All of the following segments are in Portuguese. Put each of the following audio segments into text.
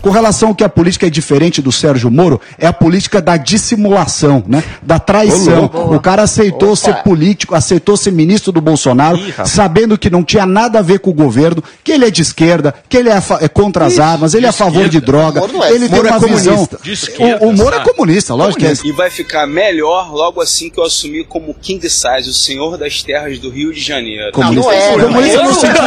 Com relação ao que a política é diferente do Sérgio Moro, é a política da dissimulação, né? Da traição. O cara aceitou Opa. ser político, aceitou ser ministro do Bolsonaro, Ih, sabendo que não tinha nada a ver com o governo, que ele é de esquerda, que ele é, é contra as armas, ele é a favor de droga, é. ele Moro tem uma é visão. O, o, Moro é comunista, lógico comunista. que é. E vai ficar melhor logo assim que eu assumir como King Size, o senhor das terras do Rio de Janeiro. Comunista. Não, não é. Comunista no sentido.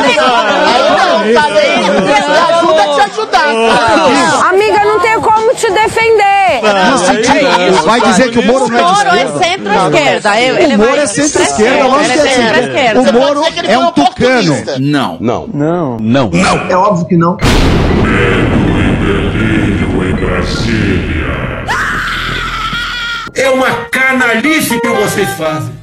Ajuda a te ajudar, Amiga, não tem como te defender. Não, não, vai dizer que o Moro não é de esquerda. O Moro é centro-esquerda. O Moro é centro-esquerda, lógico que é centro O Moro é um tucano. Não. Não. Não. Não. Não. É óbvio que não. Medo e delírio em Brasília. É uma canalice que vocês fazem.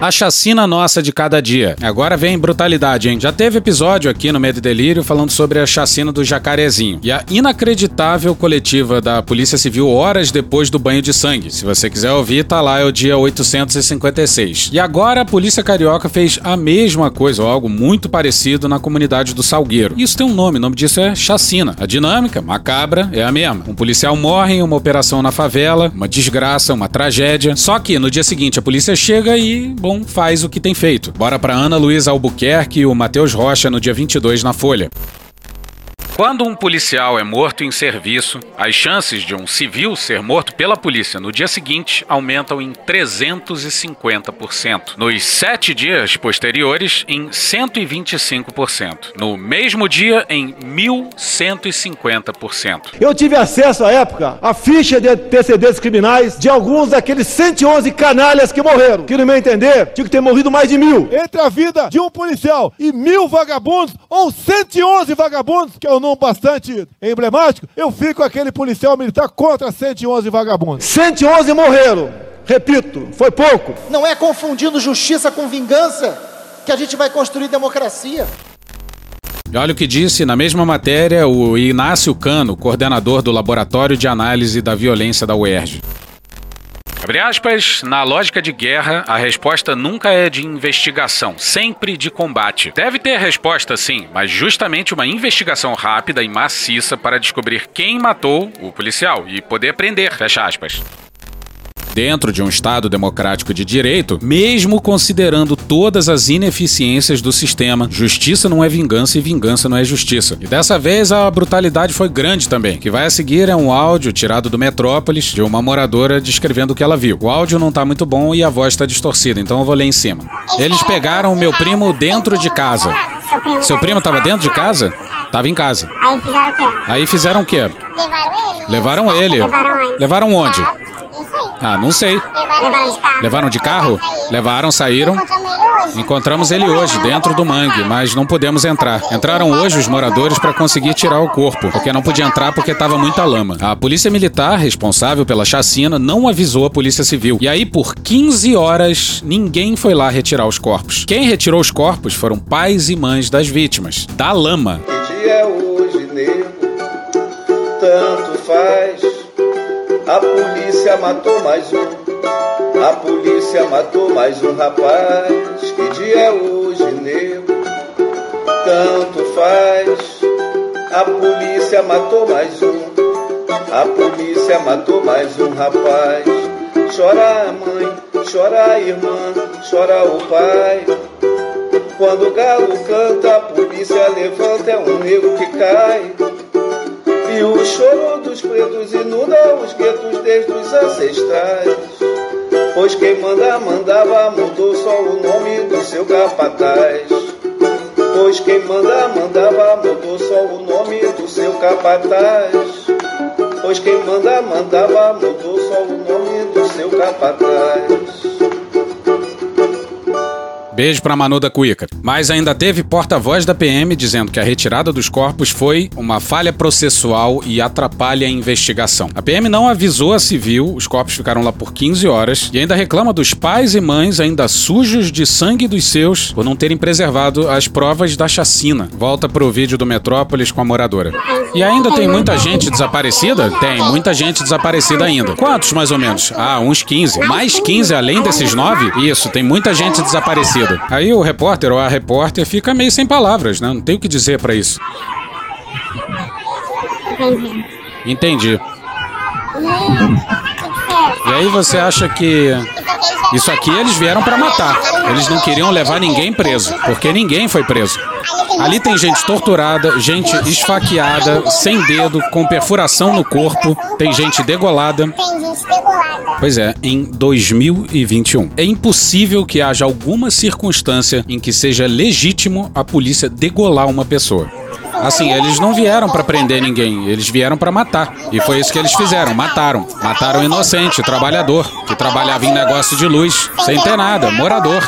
A chacina nossa de cada dia. Agora vem brutalidade, hein? Já teve episódio aqui no Medo e Delírio falando sobre a chacina do Jacarezinho e a inacreditável coletiva da Polícia Civil horas depois do banho de sangue. Se você quiser ouvir, tá lá, é o dia 856. E agora a Polícia Carioca fez a mesma coisa, ou algo muito parecido na comunidade do Salgueiro. Isso tem um nome, o nome disso é chacina. A dinâmica, macabra, é a mesma. Um policial morre em uma operação na favela, uma desgraça, uma tragédia. Só que no dia seguinte a polícia chega e, bom, faz o que tem feito. Bora para Ana Luísa Albuquerque e o Matheus Rocha no dia 22 na Folha. Quando um policial é morto em serviço, as chances de um civil ser morto pela polícia no dia seguinte aumentam em 350%. Nos sete dias posteriores, em 125%. No mesmo dia, em 1.150%. Eu tive acesso à época à ficha de antecedentes criminais de alguns daqueles 111 canalhas que morreram. Que, no meu entender, tinha que ter morrido mais de mil. Entre a vida de um policial e mil vagabundos, ou 111 vagabundos, que é o número bastante emblemático, eu fico aquele policial militar contra 111 vagabundos. 111 morreram. Repito, foi pouco. Não é confundindo justiça com vingança que a gente vai construir democracia. E olha o que disse na mesma matéria o Inácio Cano, coordenador do Laboratório de Análise da Violência da UERJ. Abre aspas, na lógica de guerra, a resposta nunca é de investigação, sempre de combate. Deve ter resposta sim, mas justamente uma investigação rápida e maciça para descobrir quem matou o policial e poder prender. Fecha aspas dentro de um Estado democrático de direito, mesmo considerando todas as ineficiências do sistema, justiça não é vingança e vingança não é justiça. E dessa vez a brutalidade foi grande também. O que vai a seguir é um áudio tirado do Metrópolis de uma moradora descrevendo o que ela viu. O áudio não tá muito bom e a voz tá distorcida, então eu vou ler em cima. Eles pegaram o meu primo dentro de casa. Seu primo tava dentro de casa? Tava em casa. Aí fizeram o quê? Levaram ele. Levaram ele. Levaram onde? Ah, não sei. Levaram de carro? Levaram, saíram. Encontramos ele hoje, dentro do mangue, mas não pudemos entrar. Entraram hoje os moradores para conseguir tirar o corpo, porque não podia entrar porque estava muita lama. A polícia militar, responsável pela chacina, não avisou a polícia civil. E aí, por 15 horas, ninguém foi lá retirar os corpos. Quem retirou os corpos foram pais e mães das vítimas, da lama. Que dia é hoje, nego? Tanto faz. A polícia matou mais um. A polícia matou mais um rapaz. Que dia é hoje, nego? Tanto faz. A polícia matou mais um. A polícia matou mais um rapaz. Chora a mãe, chora a irmã, chora o pai. Quando o galo canta, a polícia levanta, é um nego que cai. E o choro dos pretos inunda os guetos desde os ancestrais. Pois quem manda, mandava, mudou só o nome do seu capataz. Pois quem manda, mandava, mudou só o nome do seu capataz. Pois quem manda, mandava, mudou só o nome do seu capataz. Beijo pra Manu da Cuíca. Mas ainda teve porta-voz da PM dizendo que a retirada dos corpos foi uma falha processual e atrapalha a investigação. A PM não avisou a civil, os corpos ficaram lá por 15 horas e ainda reclama dos pais e mães ainda sujos de sangue dos seus por não terem preservado as provas da chacina. Volta pro vídeo do Metrópolis com a moradora. E ainda tem muita gente desaparecida? Tem, muita gente desaparecida ainda. Quantos mais ou menos? Ah, uns 15. Mais 15 além desses 9? Isso, tem muita gente desaparecida. Aí o repórter ou a repórter fica meio sem palavras, né? Não tem o que dizer pra isso. Entendi. E aí você acha que isso aqui eles vieram pra matar. Eles não queriam levar ninguém preso, porque ninguém foi preso. Ali tem gente torturada, gente esfaqueada, sem dedo, com perfuração no corpo, tem gente degolada. Pois é, em 2021. É impossível que haja alguma circunstância em que seja legítimo a polícia degolar uma pessoa. Assim, eles não vieram pra prender ninguém, eles vieram pra matar. E foi isso que eles fizeram, mataram. Mataram um inocente, trabalhador, que trabalhava em negócio de luz, sem ter nada, morador.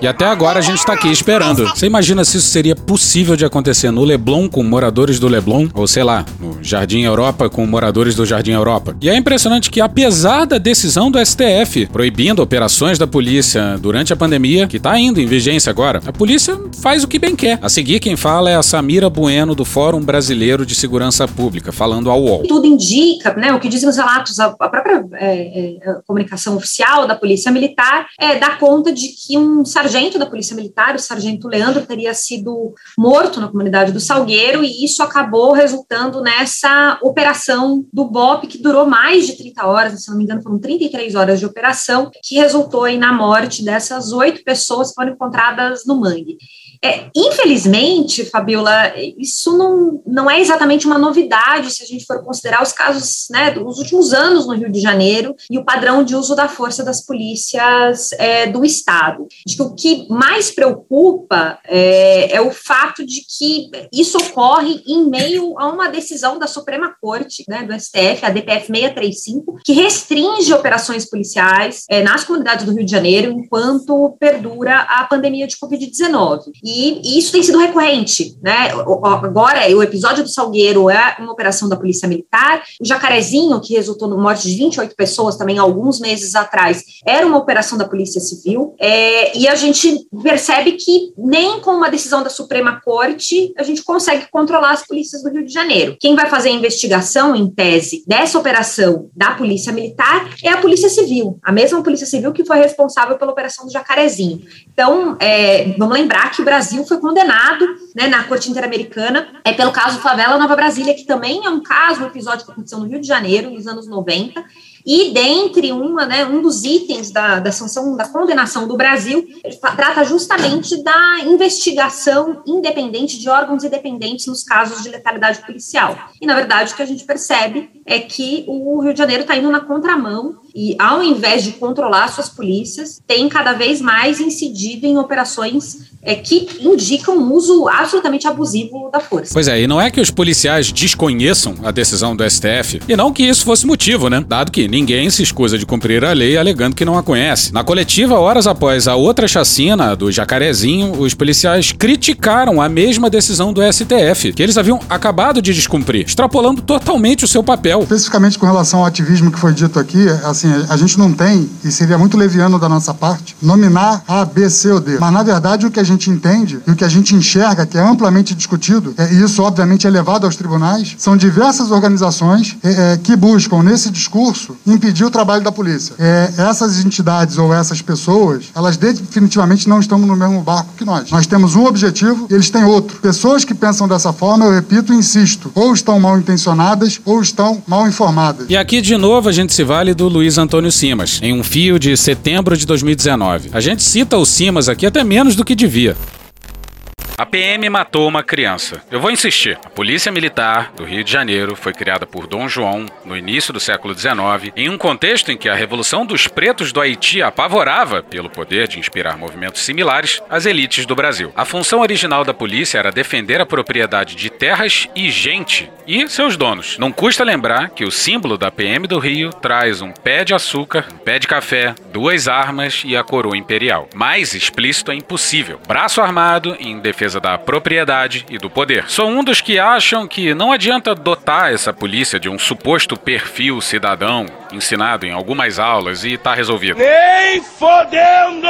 E até agora a gente tá aqui esperando. Você imagina se isso seria possível de acontecer no Leblon com moradores do Leblon? Ou sei lá, no Jardim Europa com moradores do Jardim Europa? E é impressionante que, apesar da decisão do STF proibindo operações da polícia durante a pandemia, que tá indo em vigência agora, a polícia faz o que bem quer. A seguir, quem fala é a Samira Bueno, do Fórum Brasileiro de Segurança Pública, falando ao UOL. Tudo indica, né, o que dizem os relatos, a, própria é, é, a comunicação oficial da Polícia Militar é, dá conta de que um sargento da Polícia Militar, o sargento Leandro, teria sido morto na comunidade do Salgueiro e isso acabou resultando nessa operação do BOP, que durou mais de 30 horas, se não me engano, foram 33 horas de operação, que resultou na morte dessas oito pessoas que foram encontradas no mangue. É, infelizmente, Fabiola, isso não, não é exatamente uma novidade se a gente for considerar os casos né, dos últimos anos no Rio de Janeiro e o padrão de uso da força das polícias é, do Estado. Acho que o que mais preocupa é, é, o fato de que isso ocorre em meio a uma decisão da Suprema Corte, né, do STF, a DPF 635, que restringe operações policiais é, nas comunidades do Rio de Janeiro enquanto perdura a pandemia de Covid-19. E isso tem sido recorrente, né? Agora, o episódio do Salgueiro é uma operação da Polícia Militar, o Jacarezinho, que resultou na morte de 28 pessoas também alguns meses atrás, era uma operação da Polícia Civil, é, e a gente percebe que nem com uma decisão da Suprema Corte a gente consegue controlar as polícias do Rio de Janeiro. Quem vai fazer a investigação, em tese, dessa operação da Polícia Militar é a Polícia Civil, a mesma Polícia Civil que foi responsável pela operação do Jacarezinho. Então, é, vamos lembrar que o Brasil Brasil foi condenado né, na Corte Interamericana é, pelo caso Favela Nova Brasília, que também é um caso, um episódio que aconteceu no Rio de Janeiro, nos anos 90, e dentre uma, né, um dos itens da, da sanção, da condenação do Brasil, trata justamente da investigação independente de órgãos independentes nos casos de letalidade policial. E, na verdade, o que a gente percebe é que o Rio de Janeiro está indo na contramão e, ao invés de controlar suas polícias, tem cada vez mais incidido em operações é, que indicam um uso absolutamente abusivo da força. Pois é, e não é que os policiais desconheçam a decisão do STF, e não que isso fosse motivo, né? Dado que ninguém se escusa de cumprir a lei alegando que não a conhece. Na coletiva, horas após a outra chacina do Jacarezinho, os policiais criticaram a mesma decisão do STF, que eles haviam acabado de descumprir, extrapolando totalmente o seu papel. Especificamente com relação ao ativismo que foi dito aqui, assim, a gente não tem, e seria muito leviano da nossa parte, nominar A, B, C ou D. Mas, na verdade, o que a gente entende e o que a gente enxerga, que é amplamente discutido, é, e isso, obviamente, é levado aos tribunais, são diversas organizações é, é, que buscam, nesse discurso, impedir o trabalho da polícia. Essas entidades ou essas pessoas, elas definitivamente não estão no mesmo barco que nós. Nós temos um objetivo e eles têm outro. Pessoas que pensam dessa forma, eu repito e insisto, ou estão mal intencionadas ou estão mal informadas. E aqui, de novo, a gente se vale do Luiz Antônio Simas, em um fio de setembro de 2019. A gente cita o Simas aqui até menos do que devia. A PM matou uma criança. Eu vou insistir. A Polícia Militar do Rio de Janeiro foi criada por Dom João no início do século XIX, em um contexto em que a Revolução dos Pretos do Haiti apavorava, pelo poder de inspirar movimentos similares, as elites do Brasil. A função original da polícia era defender a propriedade de terras e gente e seus donos. Não custa lembrar que o símbolo da PM do Rio traz um pé de açúcar, um pé de café, duas armas e a coroa imperial. Mais explícito é impossível. Braço armado em defesa da propriedade e do poder. Sou um dos que acham que não adianta dotar essa polícia de um suposto perfil cidadão ensinado em algumas aulas e tá resolvido. Nem fodendo!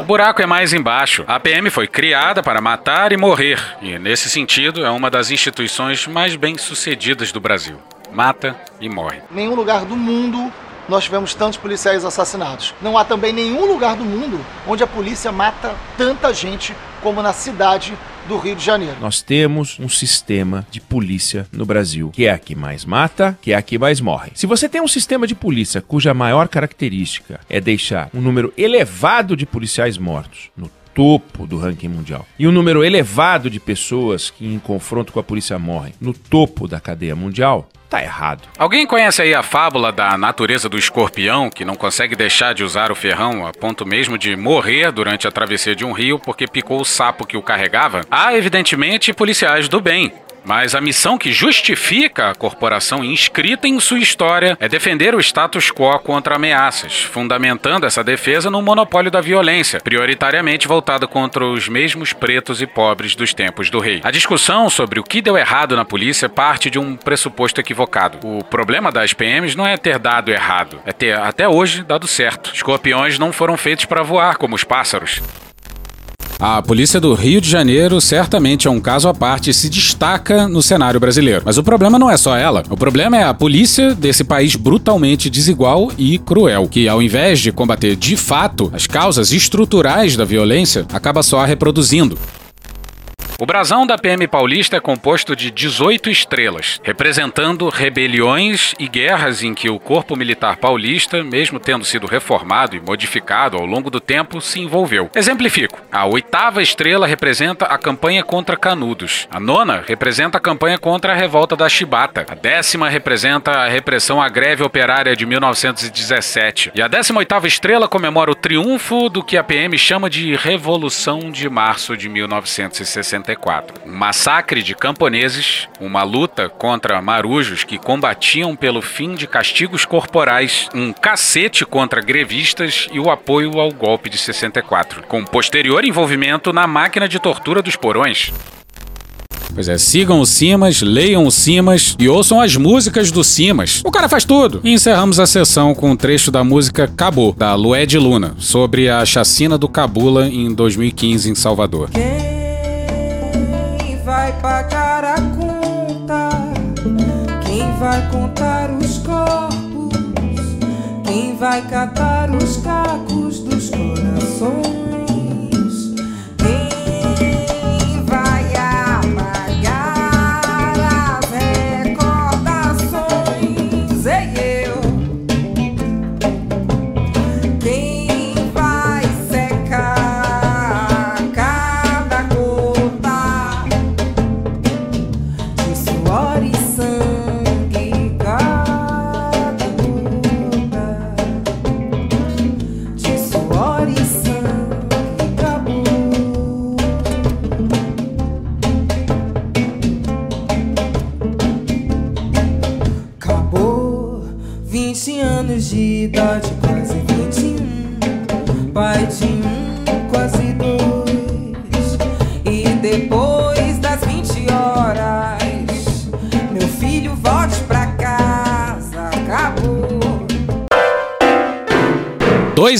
O buraco é mais embaixo. A PM foi criada para matar e morrer, e nesse sentido é uma das instituições mais bem-sucedidas do Brasil. Mata e morre. Nenhum lugar do mundo nós tivemos tantos policiais assassinados. Não há também nenhum lugar do mundo onde a polícia mata tanta gente como na cidade do Rio de Janeiro. Nós temos um sistema de polícia no Brasil, que é a que mais mata, que é a que mais morre. Se você tem um sistema de polícia cuja maior característica é deixar um número elevado de policiais mortos no topo do ranking mundial e um número elevado de pessoas que em confronto com a polícia morrem no topo da cadeia mundial, tá errado. Alguém conhece aí a fábula da natureza do escorpião que não consegue deixar de usar o ferrão a ponto mesmo de morrer durante a travessia de um rio porque picou o sapo que o carregava? Há, evidentemente, policiais do bem. Mas a missão que justifica a corporação inscrita em sua história é defender o status quo contra ameaças, fundamentando essa defesa no monopólio da violência, prioritariamente voltada contra os mesmos pretos e pobres dos tempos do rei. A discussão sobre o que deu errado na polícia parte de um pressuposto equivocado. O problema das PMs não é ter dado errado, é ter até hoje dado certo. Escorpiões não foram feitos para voar como os pássaros. A polícia do Rio de Janeiro certamente é um caso à parte e se destaca no cenário brasileiro. Mas o problema não é só ela. O problema é a polícia desse país brutalmente desigual e cruel, que ao invés de combater de fato as causas estruturais da violência, acaba só reproduzindo. O brasão da PM paulista é composto de 18 estrelas, representando rebeliões e guerras em que o corpo militar paulista, mesmo tendo sido reformado e modificado ao longo do tempo, se envolveu. Exemplifico: a oitava estrela representa a campanha contra Canudos, a nona representa a campanha contra a revolta da Chibata, a décima representa a repressão à greve operária de 1917 e a décima oitava estrela comemora o triunfo do que a PM chama de Revolução de Março de 1964. Um massacre de camponeses, uma luta contra marujos que combatiam pelo fim de castigos corporais, um cacete contra grevistas e o apoio ao golpe de 64, com posterior envolvimento na máquina de tortura dos porões. Pois é, sigam o Simas, leiam o Simas e ouçam as músicas do Simas. O cara faz tudo. E encerramos a sessão com um trecho da música Cabo, da Lué de Luna, sobre a chacina do Cabula em 2015 em Salvador. Vai pagar a conta? Quem vai contar os corpos? Quem vai catar os cacos dos corações?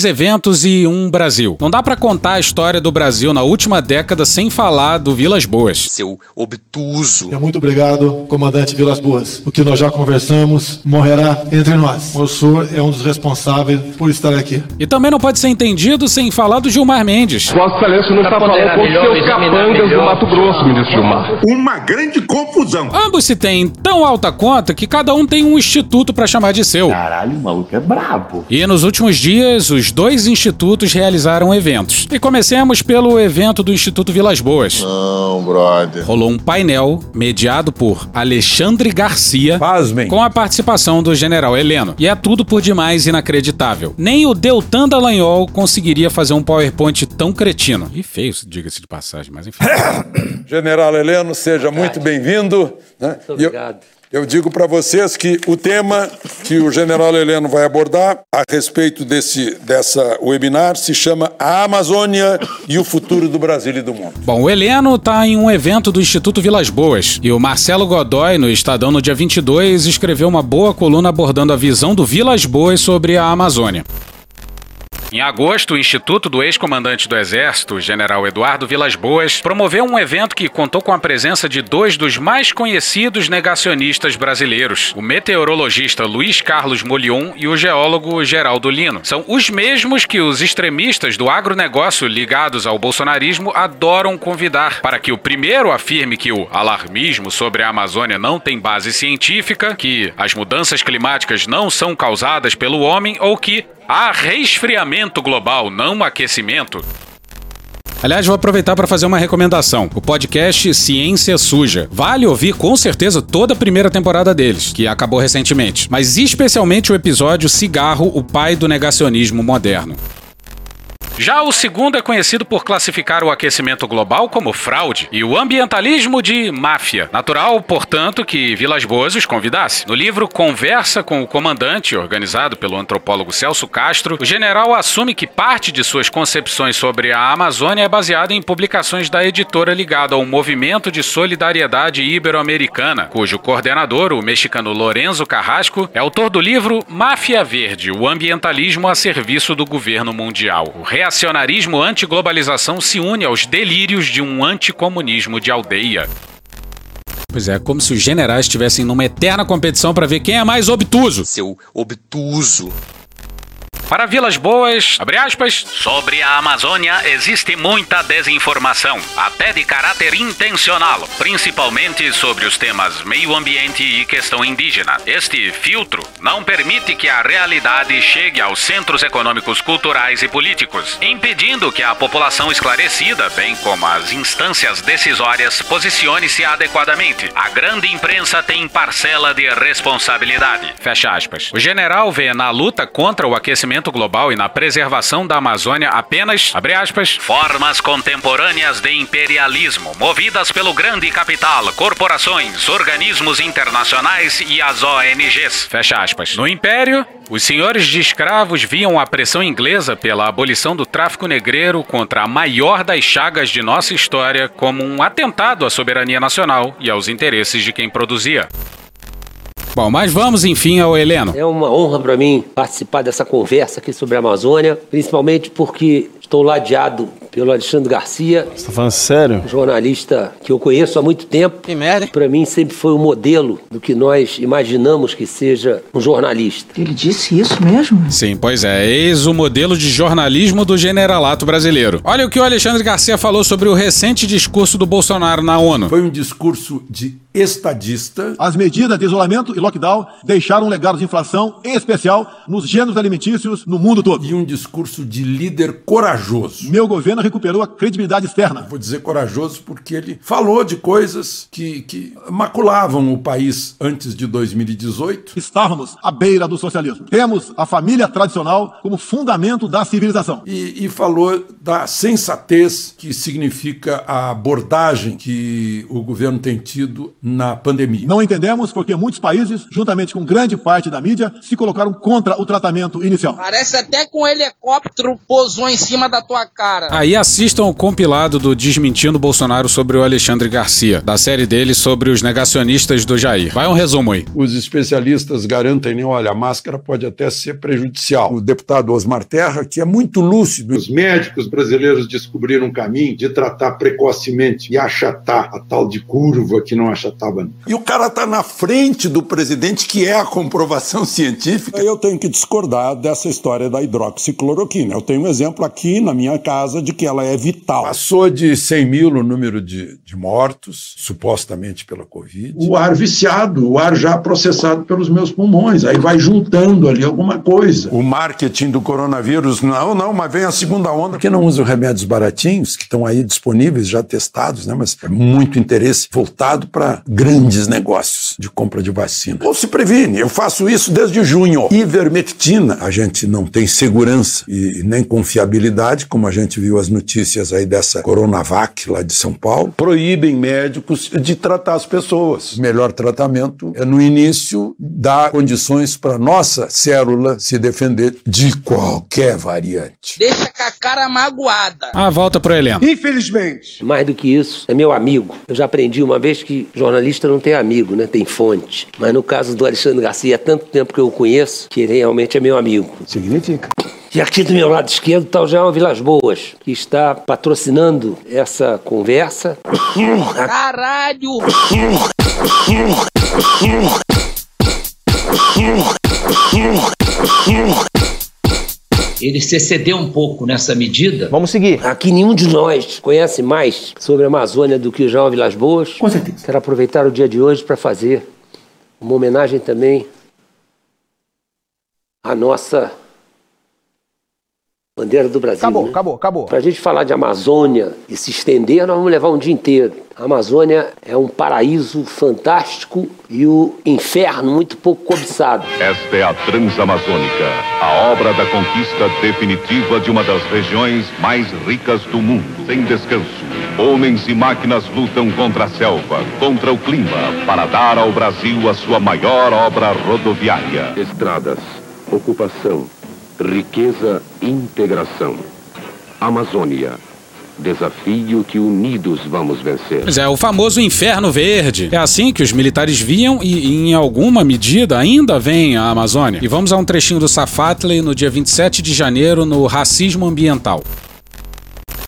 Dois eventos e um Brasil. Não dá pra contar a história do Brasil na última década sem falar do Vilas Boas. Seu obtuso. É muito obrigado, comandante Vilas Boas. O que nós já conversamos morrerá entre nós. O senhor é um dos responsáveis por estar aqui. E também não pode ser entendido sem falar do Gilmar Mendes. Vossa Excelência não está falando com os seus capangas do Mato Grosso, ministro Gilmar. Uma grande confusão. Ambos se têm tão alta conta que cada um tem um instituto pra chamar de seu. Caralho, o maluco é brabo. E nos últimos dias, os dois institutos realizaram eventos. E comecemos pelo evento do Instituto Vilas Boas. Não, brother. Rolou um painel mediado por Alexandre Garcia, Pasmem. com a participação do general Heleno. E é tudo por demais inacreditável. Nem o Deltan Dallagnol conseguiria fazer um PowerPoint tão cretino. E feio, diga-se de passagem, mas enfim. General Heleno, seja muito bem-vindo. né? Muito obrigado. Eu, eu digo para vocês que o tema que o general Heleno vai abordar a respeito desse dessa webinar se chama A Amazônia e o futuro do Brasil e do mundo. Bom, o Heleno tá em um evento do Instituto Vilas Boas e o Marcelo Godoy, no Estadão no dia 22, escreveu uma boa coluna abordando a visão do Vilas Boas sobre a Amazônia. Em agosto, o Instituto do ex-comandante do Exército, general Eduardo Vilas Boas, promoveu um evento que contou com a presença de dois dos mais conhecidos negacionistas brasileiros, o meteorologista Luiz Carlos Molion e o geólogo Geraldo Lino. São os mesmos que os extremistas do agronegócio ligados ao bolsonarismo adoram convidar para que o primeiro afirme que o alarmismo sobre a Amazônia não tem base científica, que as mudanças climáticas não são causadas pelo homem ou que há resfriamento global, não aquecimento. Aliás, vou aproveitar para fazer uma recomendação. O podcast Ciência Suja. Vale ouvir com certeza toda a primeira temporada deles, que acabou recentemente, mas especialmente o episódio Cigarro, o pai do negacionismo moderno. Já o segundo é conhecido por classificar o aquecimento global como fraude e o ambientalismo de máfia. Natural, portanto, que Vilas Boas os convidasse. No livro Conversa com o Comandante, organizado pelo antropólogo Celso Castro, o general assume que parte de suas concepções sobre a Amazônia é baseada em publicações da editora ligada ao Movimento de Solidariedade Ibero-Americana, cujo coordenador, o mexicano Lorenzo Carrasco, é autor do livro Máfia Verde: O ambientalismo a serviço do governo mundial. O reacionarismo anti-globalização se une aos delírios de um anticomunismo de aldeia. Pois é, como se os generais estivessem numa eterna competição para ver quem é mais obtuso. Seu obtuso. Para Vilas Boas, abre aspas, sobre a Amazônia existe muita desinformação, até de caráter intencional, principalmente sobre os temas meio ambiente e questão indígena. Este filtro não permite que a realidade chegue aos centros econômicos, culturais e políticos, impedindo que a população esclarecida, bem como as instâncias decisórias, posicione-se adequadamente. A grande imprensa tem parcela de responsabilidade. Fecha aspas. O general vê na luta contra o aquecimento global e na preservação da Amazônia apenas, abre aspas, formas contemporâneas de imperialismo, movidas pelo grande capital, corporações, organismos internacionais e as ONGs. Fecha aspas. No Império, os senhores de escravos viam a pressão inglesa pela abolição do tráfico negreiro contra a maior das chagas de nossa história como um atentado à soberania nacional e aos interesses de quem produzia. Bom, mas vamos enfim ao Heleno. É uma honra para mim participar dessa conversa aqui sobre a Amazônia, principalmente porque estou ladeado pelo Alexandre Garcia. Você tá falando sério? Um jornalista que eu conheço há muito tempo. Que merda. Para mim sempre foi o modelo do que nós imaginamos que seja um jornalista. Ele disse isso mesmo? Sim, pois é. Eis o modelo de jornalismo do generalato brasileiro. Olha o que o Alexandre Garcia falou sobre o recente discurso do Bolsonaro na ONU. Foi um discurso de estadista. As medidas de isolamento e lockdown deixaram um legado de inflação, em especial nos gêneros alimentícios no mundo todo. E um discurso de líder corajoso. Meu governo recuperou a credibilidade externa. Vou dizer corajoso porque ele falou de coisas que, que maculavam o país antes de 2018. Estávamos à beira do socialismo. Temos a família tradicional como fundamento da civilização. E, e falou da sensatez que significa a abordagem que o governo tem tido na pandemia. Não entendemos porque muitos países, juntamente com grande parte da mídia, se colocaram contra o tratamento inicial. Parece até que um helicóptero pousou em cima da tua cara. Aí assistam o compilado do Desmentindo Bolsonaro sobre o Alexandre Garcia, da série dele sobre os negacionistas do Jair. Vai um resumo aí. Os especialistas garantem, olha, a máscara pode até ser prejudicial. O deputado Osmar Terra, que é muito lúcido. Os médicos brasileiros descobriram um caminho de tratar precocemente e achatar a tal de curva que não achatava. E o cara tá na frente do presidente, que é a comprovação científica. Eu tenho que discordar dessa história da hidroxicloroquina. Eu tenho um exemplo aqui na minha casa de que que ela é vital. Passou de 100 mil o número de, de mortos, supostamente pela Covid. O ar viciado, o ar já processado pelos meus pulmões, aí vai juntando ali alguma coisa. O marketing do coronavírus, não, não, mas vem a segunda onda. Por que não usa remédios baratinhos, que estão aí disponíveis, já testados, né? Mas é muito interesse voltado para grandes negócios de compra de vacina. Ou se previne, eu faço isso desde junho. Ivermectina, a gente não tem segurança e nem confiabilidade, como a gente viu as notícias aí dessa Coronavac lá de São Paulo, proíbem médicos de tratar as pessoas. O melhor tratamento é no início dar condições para nossa célula se defender de qualquer variante. Deixa com a cara magoada. Ah, volta pro Heleno. Infelizmente. Mais do que isso, é meu amigo. Eu já aprendi uma vez que jornalista não tem amigo, né? Tem fonte. Mas no caso do Alexandre Garcia, há tanto tempo que eu o conheço que ele realmente é meu amigo. Significa? E aqui do meu lado esquerdo está o João Vilas Boas, que está patrocinando essa conversa. Caralho! Ele se excedeu um pouco nessa medida. Vamos seguir. Aqui nenhum de nós conhece mais sobre a Amazônia do que o João Vilas Boas. Com certeza. Quero aproveitar o dia de hoje para fazer uma homenagem também à nossa bandeira do Brasil. Acabou, né? acabou, acabou. Para a gente falar de Amazônia e se estender, nós vamos levar um dia inteiro. A Amazônia é um paraíso fantástico e o inferno muito pouco cobiçado. Esta é a Transamazônica, a obra da conquista definitiva de uma das regiões mais ricas do mundo. Sem descanso, homens e máquinas lutam contra a selva, contra o clima, para dar ao Brasil a sua maior obra rodoviária. Estradas, ocupação, riqueza, integração. Amazônia. Desafio que unidos vamos vencer. Pois é, o famoso inferno verde. É assim que os militares viam e, em alguma medida, ainda vem a Amazônia. E vamos a um trechinho do Safatley no dia 27 de janeiro no Racismo Ambiental.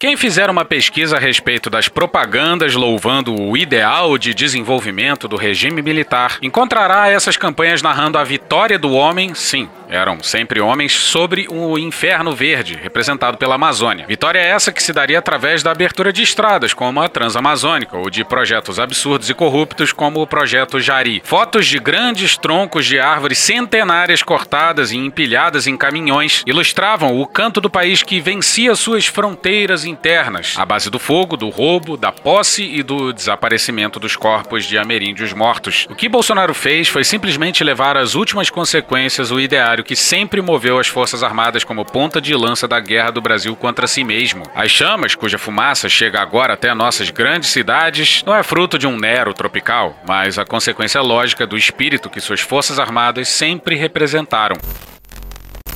Quem fizer uma pesquisa a respeito das propagandas louvando o ideal de desenvolvimento do regime militar, encontrará essas campanhas narrando a vitória do homem, sim, eram sempre homens, sobre o inferno verde, representado pela Amazônia. Vitória essa que se daria através da abertura de estradas, como a Transamazônica, ou de projetos absurdos e corruptos, como o projeto Jari. Fotos de grandes troncos de árvores centenárias cortadas e empilhadas em caminhões ilustravam o canto do país que vencia suas fronteiras internas, à base do fogo, do roubo, da posse e do desaparecimento dos corpos de ameríndios mortos. O que Bolsonaro fez foi simplesmente levar às últimas consequências o ideário que sempre moveu as Forças Armadas como ponta de lança da guerra do Brasil contra si mesmo. As chamas, cuja fumaça chega agora até nossas grandes cidades, não é fruto de um Nero tropical, mas a consequência lógica do espírito que suas Forças Armadas sempre representaram.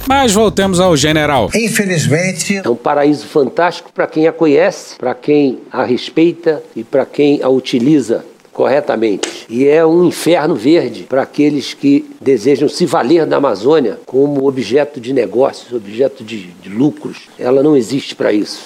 Mas voltemos ao general. Infelizmente. É um paraíso fantástico para quem a conhece, para quem a respeita e para quem a utiliza corretamente. E é um inferno verde para aqueles que desejam se valer da Amazônia como objeto de negócios, objeto de, de lucros. Ela não existe para isso.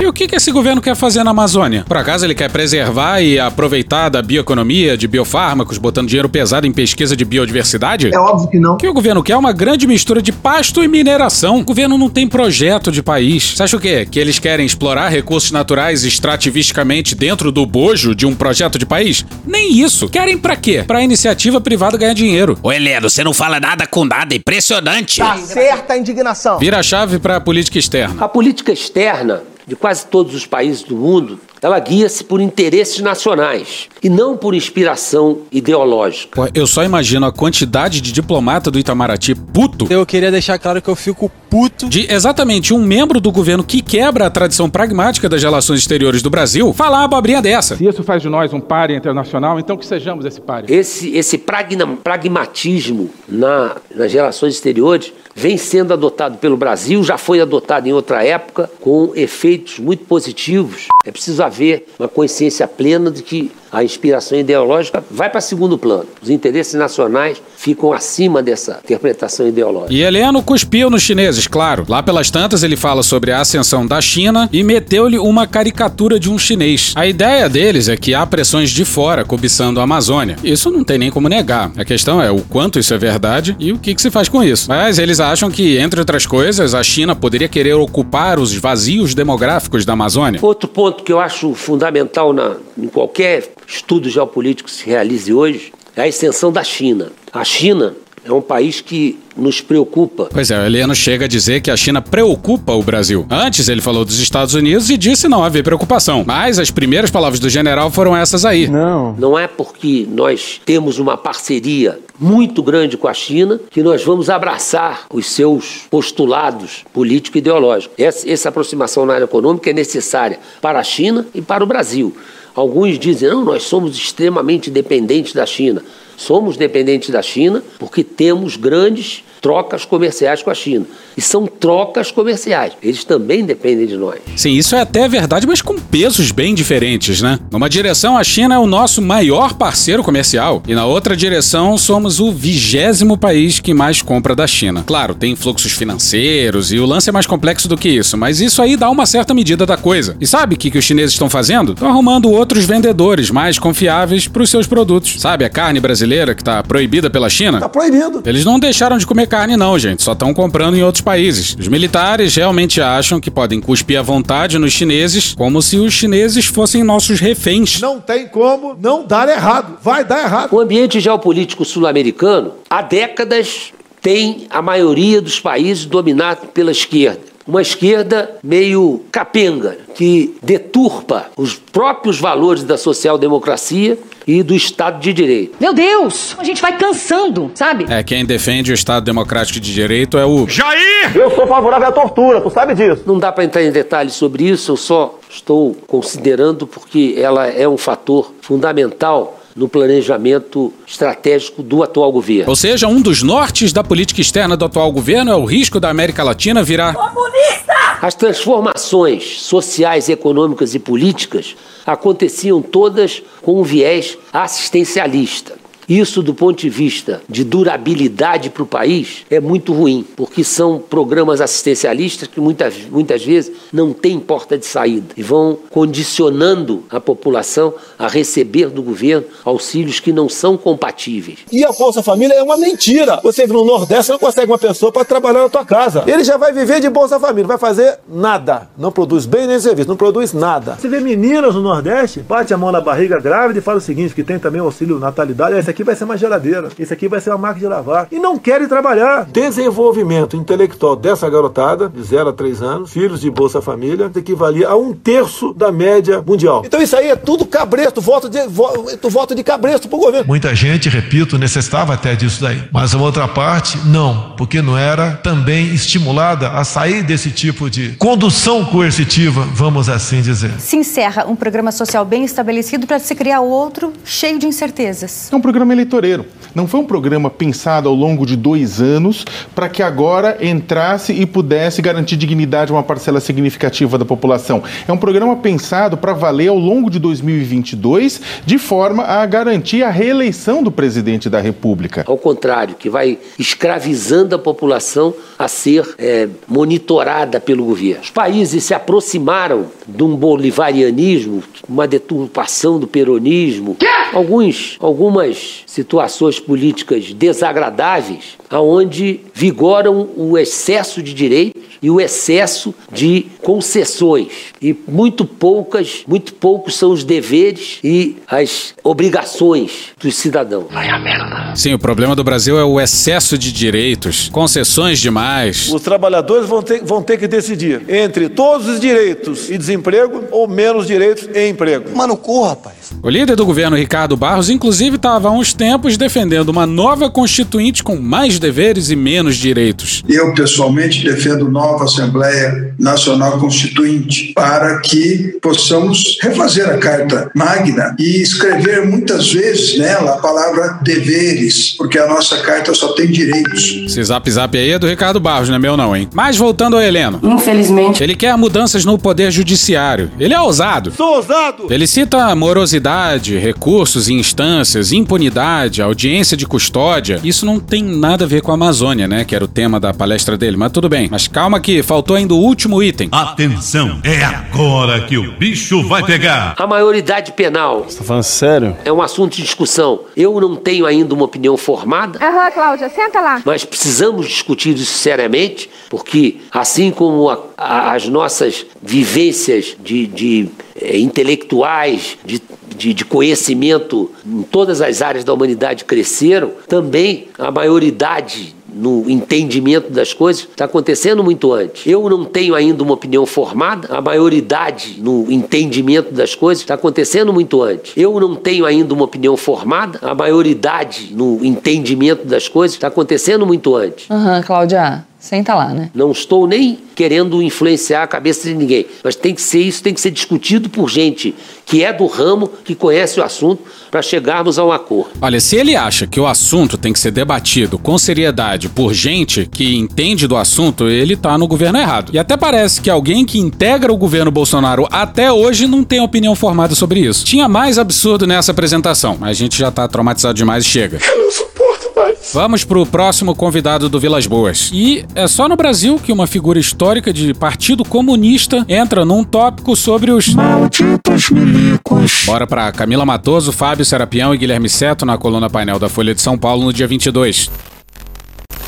E o que, que esse governo quer fazer na Amazônia? Por acaso ele quer preservar e aproveitar da bioeconomia, de biofármacos, botando dinheiro pesado em pesquisa de biodiversidade? É óbvio que não. O que o governo quer é uma grande mistura de pasto e mineração. O governo não tem projeto de país. Você acha o quê? Que eles querem explorar recursos naturais extrativisticamente dentro do bojo de um projeto de país? Nem isso. Querem pra quê? Pra iniciativa privada ganhar dinheiro. Ô Heleno, você não fala nada com nada, impressionante. Tá certa a indignação. Vira a chave pra política externa. A política externa interna de quase todos os países do mundo, ela guia-se por interesses nacionais e não por inspiração ideológica. Pô, eu só imagino a quantidade de diplomata do Itamaraty puto. Eu queria deixar claro que eu fico puto de exatamente um membro do governo que quebra a tradição pragmática das relações exteriores do Brasil falar uma abobrinha dessa. Se isso faz de nós um páreo internacional, então que sejamos esse páreo. Esse, esse pragna, pragmatismo na, nas relações exteriores vem sendo adotado pelo Brasil, já foi adotado em outra época, com efeitos muito positivos. É preciso haver uma consciência plena de que a inspiração ideológica vai para segundo plano. Os interesses nacionais ficam acima dessa interpretação ideológica. E Heleno cuspiu nos chineses, claro. Lá pelas tantas ele fala sobre a ascensão da China e meteu-lhe uma caricatura de um chinês. A ideia deles é que há pressões de fora cobiçando a Amazônia. Isso não tem nem como negar. A questão é o quanto isso é verdade e o que, que se faz com isso. Mas eles acham que, entre outras coisas, a China poderia querer ocupar os vazios demográficos da Amazônia. Outro ponto que eu acho fundamental na, em qualquer estudo geopolítico que se realize hoje é a extensão da China. A China é um país que nos preocupa. Pois é, o Heleno chega a dizer que a China preocupa o Brasil. Antes ele falou dos Estados Unidos e disse não haver preocupação. Mas as primeiras palavras do general foram essas aí. Não. Não é porque nós temos uma parceria muito grande com a China que nós vamos abraçar os seus postulados político-ideológicos. Essa, essa aproximação na área econômica é necessária para a China e para o Brasil. Alguns dizem, não, nós somos extremamente dependentes da China. Somos dependentes da China porque temos grandes trocas comerciais com a China. E são trocas comerciais. Eles também dependem de nós. Sim, isso é até verdade, mas com pesos bem diferentes, né? Numa direção, a China é o nosso maior parceiro comercial. E na outra direção, somos o vigésimo país que mais compra da China. Claro, tem fluxos financeiros e o lance é mais complexo do que isso, mas isso aí dá uma certa medida da coisa. E sabe o que, que os chineses estão fazendo? Estão arrumando outros vendedores mais confiáveis para os seus produtos. Sabe a carne brasileira que está proibida pela China? Tá proibido. Eles não deixaram de comer carne, não, gente. Só estão comprando em outros países. Os militares realmente acham que podem cuspir à vontade nos chineses, como se os chineses fossem nossos reféns. Não tem como não dar errado. Vai dar errado. O ambiente geopolítico sul-americano, há décadas, tem a maioria dos países dominado pela esquerda uma esquerda meio capenga, que deturpa os próprios valores da social-democracia e do Estado de Direito. Meu Deus, a gente vai cansando, sabe? É, quem defende o Estado Democrático de Direito é o Jair! Eu sou favorável à tortura, tu sabe disso. Não dá para entrar em detalhes sobre isso, eu só estou considerando porque ela é um fator fundamental no planejamento estratégico do atual governo. Ou seja, um dos nortes da política externa do atual governo é o risco da América Latina virar comunista. As transformações sociais, econômicas e políticas aconteciam todas com um viés assistencialista. Isso, do ponto de vista de durabilidade para o país, é muito ruim, porque são programas assistencialistas que muitas, muitas vezes não têm porta de saída e vão condicionando a população a receber do governo auxílios que não são compatíveis. E a Bolsa Família é uma mentira. Você no Nordeste não consegue uma pessoa para trabalhar na tua casa. Ele já vai viver de Bolsa Família, não vai fazer nada. Não produz bem nem serviço, não produz nada. Você vê meninas no Nordeste, bate a mão na barriga grávida e fala o seguinte, que tem também o auxílio natalidade, esse aqui vai ser uma geladeira, esse aqui vai ser uma máquina de lavar. E não querem trabalhar. Desenvolvimento intelectual dessa garotada, de 0 a 3 anos, filhos de Bolsa Família, equivalia a um terço da média mundial. Então isso aí é tudo cabresto, voto de, voto, voto de cabresto pro governo. Muita gente, repito, necessitava até disso daí. Mas a outra parte, não, porque não era também estimulada a sair desse tipo de condução coercitiva, vamos assim dizer. Se encerra um programa social bem estabelecido para se criar outro cheio de incertezas. É um programa eleitoreiro. Não foi um programa pensado ao longo de dois anos para que agora entrasse e pudesse garantir dignidade a uma parcela significativa da população. É um programa pensado para valer ao longo de 2022, de forma a garantir a reeleição do presidente da República. Ao contrário, que vai escravizando a população a ser é, monitorada pelo governo. Os países se aproximaram de um bolivarianismo, uma deturpação do peronismo. Alguns, algumas situações políticas desagradáveis, aonde vigoram o excesso de direitos e o excesso de concessões e muito poucas, muito poucos são os deveres e as obrigações dos cidadãos. Vai a merda. Sim, o problema do Brasil é o excesso de direitos, concessões demais. Os trabalhadores vão ter, vão ter que decidir entre todos os direitos e desemprego ou menos direitos e emprego. Mano, corra, rapaz. O líder do governo, Ricardo Barros, inclusive estava há uns tempos defendendo uma nova constituinte com mais deveres e menos direitos. Eu, pessoalmente, defendo nova Assembleia Nacional Constituinte para que possamos refazer a Carta Magna e escrever muitas vezes nela a palavra deveres, porque a nossa carta só tem direitos. Esse zap zap aí é do Ricardo Barros, não é meu não, hein? Mas voltando ao Heleno. Infelizmente. Ele quer mudanças no poder judiciário. Ele é ousado. Sou ousado! Ele cita a morosidade recursos e instâncias, impunidade, audiência de custódia, isso não tem nada a ver com a Amazônia, né? Que era o tema da palestra dele, mas tudo bem. Mas calma que faltou ainda o último item. Atenção, é agora que o bicho vai pegar. A maioridade penal Você tá falando sério? é um assunto de discussão. Eu não tenho ainda uma opinião formada, Aham, Cláudia, senta lá. mas precisamos discutir isso seriamente, porque assim como a- a- as nossas vivências de, de, eh, intelectuais, de, de, de conhecimento em todas as áreas da humanidade cresceram, também a maioridade no entendimento das coisas está acontecendo muito antes. Eu não tenho ainda uma opinião formada, a maioridade no entendimento das coisas está acontecendo muito antes. Eu não tenho ainda uma opinião formada, a maioridade no entendimento das coisas está acontecendo muito antes. Aham, Cláudia, senta lá, né? Não estou nem querendo influenciar a cabeça de ninguém, mas tem que ser isso, tem que ser discutido por gente que é do ramo, que conhece o assunto, para chegarmos a um acordo. Olha, se ele acha que o assunto tem que ser debatido com seriedade por gente que entende do assunto, ele tá no governo errado. E até parece que alguém que integra o governo Bolsonaro até hoje não tem opinião formada sobre isso. Tinha mais absurdo nessa apresentação, mas a gente já tá traumatizado demais e chega. Eu não suporto mais. Vamos pro próximo convidado do Vilas Boas. E é só no Brasil que uma figura histórica de Partido Comunista entra num tópico sobre os malditos milicos. Bora pra Camila Matoso, Fábio Serapião e Guilherme Seto na coluna painel da Folha de São Paulo no dia 22.